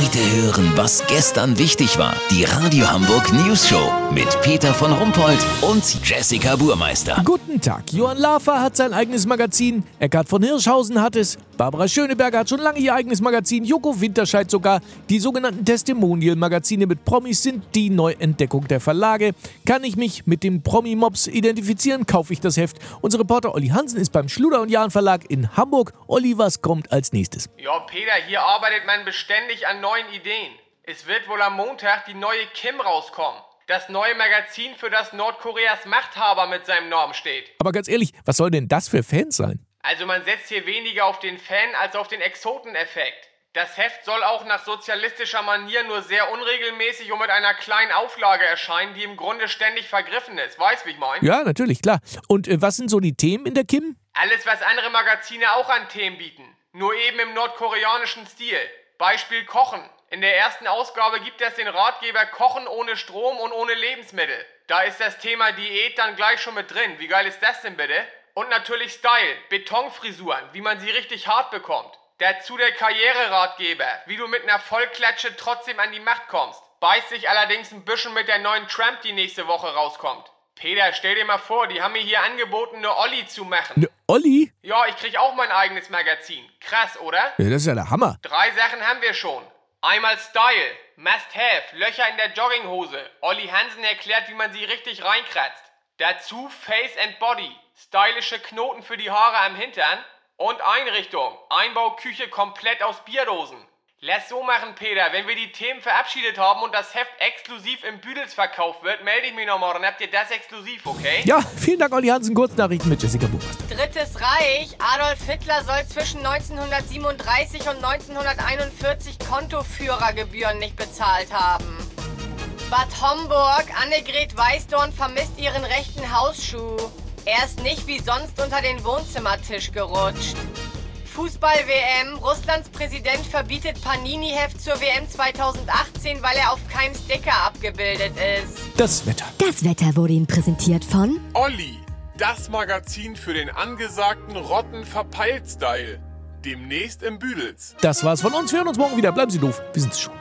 Heute hören, was gestern wichtig war. Die Radio Hamburg News Show mit Peter von Rumpold und Jessica Burmeister. Guten Tag. Johann Lafer hat sein eigenes Magazin. Eckhard von Hirschhausen hat es. Barbara Schöneberger hat schon lange ihr eigenes Magazin. Joko Winterscheid sogar. Die sogenannten Testimonial-Magazine mit Promis sind die Neuentdeckung der Verlage. Kann ich mich mit dem Promi-Mops identifizieren, kaufe ich das Heft. Unser Reporter Olli Hansen ist beim Schluder und Jahn Verlag in Hamburg. Olli, was kommt als nächstes? Ja, Peter, hier arbeitet man beständig an neuen Ideen. Es wird wohl am Montag die neue Kim rauskommen. Das neue Magazin, für das Nordkoreas Machthaber mit seinem Namen steht. Aber ganz ehrlich, was soll denn das für Fans sein? Also man setzt hier weniger auf den Fan als auf den Exoteneffekt. Das Heft soll auch nach sozialistischer Manier nur sehr unregelmäßig und mit einer kleinen Auflage erscheinen, die im Grunde ständig vergriffen ist. Weißt, wie ich meine? Ja, natürlich, klar. Und äh, was sind so die Themen in der Kim? Alles, was andere Magazine auch an Themen bieten. Nur eben im nordkoreanischen Stil. Beispiel Kochen. In der ersten Ausgabe gibt es den Ratgeber Kochen ohne Strom und ohne Lebensmittel. Da ist das Thema Diät dann gleich schon mit drin. Wie geil ist das denn bitte? Und natürlich Style, Betonfrisuren, wie man sie richtig hart bekommt. Dazu der Karriereratgeber, wie du mit einer Vollklatsche trotzdem an die Macht kommst. Beißt sich allerdings ein bisschen mit der neuen Trump, die nächste Woche rauskommt. Peter, stell dir mal vor, die haben mir hier angeboten, eine Olli zu machen. Eine Olli? Ja, ich krieg auch mein eigenes Magazin. Krass, oder? Ja, das ist ja der Hammer. Drei Sachen haben wir schon. Einmal Style, Must Have, Löcher in der Jogginghose. Olli Hansen erklärt, wie man sie richtig reinkratzt. Dazu Face and Body, stylische Knoten für die Haare am Hintern und Einrichtung, Einbauküche komplett aus Bierdosen. Lass so machen, Peter. Wenn wir die Themen verabschiedet haben und das Heft exklusiv im Büdels verkauft wird, melde ich mich nochmal und habt ihr das exklusiv, okay? Ja, vielen Dank, Olli Hansen. Kurznachrichten mit Jessica Buchmeister. Drittes Reich. Adolf Hitler soll zwischen 1937 und 1941 Kontoführergebühren nicht bezahlt haben. Bad Homburg. Annegret Weißdorn vermisst ihren rechten Hausschuh. Er ist nicht wie sonst unter den Wohnzimmertisch gerutscht. Fußball-WM. Russlands Präsident verbietet Panini-Heft zur WM 2018, weil er auf keinem Sticker abgebildet ist. Das Wetter. Das Wetter wurde Ihnen präsentiert von Olli, das Magazin für den angesagten Rotten-Verpeilt-Style. Demnächst im Büdels. Das war's von uns. Wir hören uns morgen wieder. Bleiben Sie doof. Wir sind's schon.